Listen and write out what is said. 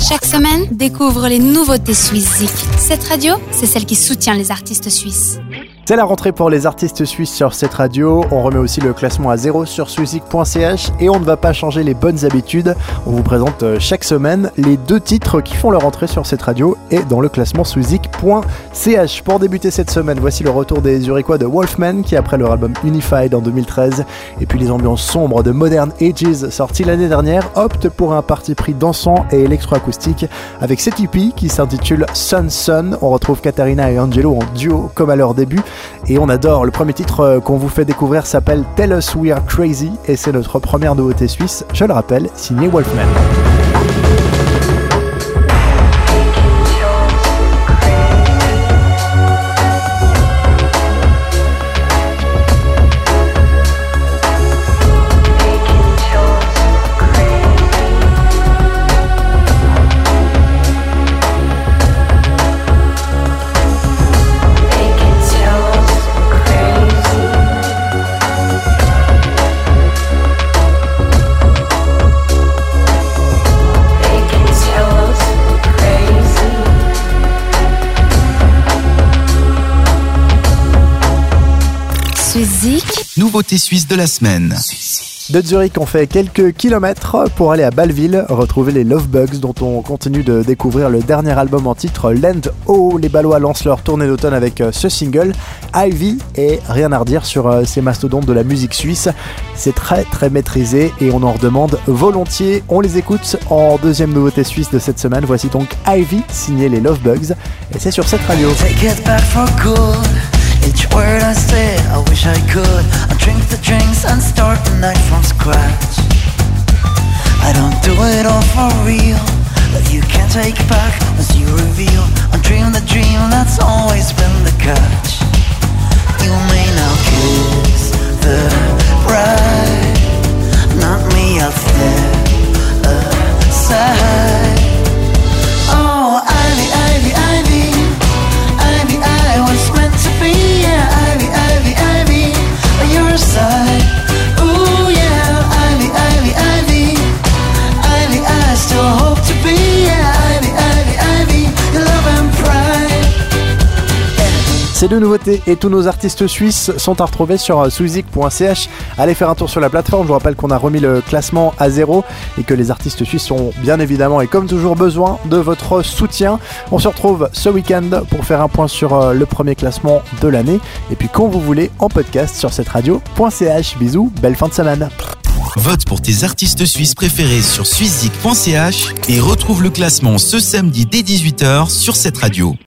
Chaque semaine, découvre les nouveautés suisses Cette radio, c'est celle qui soutient les artistes suisses. C'est la rentrée pour les artistes suisses sur cette radio. On remet aussi le classement à zéro sur swissic.ch et on ne va pas changer les bonnes habitudes. On vous présente euh, chaque semaine les deux titres qui font leur entrée sur cette radio et dans le classement swissic.ch. Pour débuter cette semaine, voici le retour des Zurichois de Wolfman qui après leur album Unified en 2013 et puis les ambiances sombres de Modern Ages sorti l'année dernière optent pour un parti pris dansant et électroacoustique avec cette EP qui s'intitule Sun Sun. On retrouve Katarina et Angelo en duo comme à leur début et on adore. Le premier titre euh, qu'on vous fait découvrir s'appelle Tell Us We Are Crazy et c'est notre première nouveauté suisse, je le rappelle, signé Wolfman. Nouveauté suisse de la semaine. De Zurich, on fait quelques kilomètres pour aller à Bâle-Ville, retrouver les Love Bugs dont on continue de découvrir le dernier album en titre Land O. Les Ballois lancent leur tournée d'automne avec euh, ce single Ivy et rien à redire sur euh, ces mastodontes de la musique suisse. C'est très très maîtrisé et on en redemande volontiers. On les écoute en deuxième nouveauté suisse de cette semaine. Voici donc Ivy signé les Love Bugs et c'est sur cette radio. Each word I say, I wish I could. I drink the drinks and start the night from scratch. I don't do it all for real But you can't take back once you reveal. I dream the dream that's always been the catch. You may now kiss the bride Not me, I'll step Ces deux nouveautés et tous nos artistes suisses sont à retrouver sur suizik.ch. Allez faire un tour sur la plateforme. Je vous rappelle qu'on a remis le classement à zéro et que les artistes suisses ont bien évidemment et comme toujours besoin de votre soutien. On se retrouve ce week-end pour faire un point sur euh, le premier classement de l'année. Et puis quand vous voulez en podcast sur cette radio.ch. Bisous, belle fin de semaine. Vote pour tes artistes suisses préférés sur suizik.ch et retrouve le classement ce samedi dès 18h sur cette radio.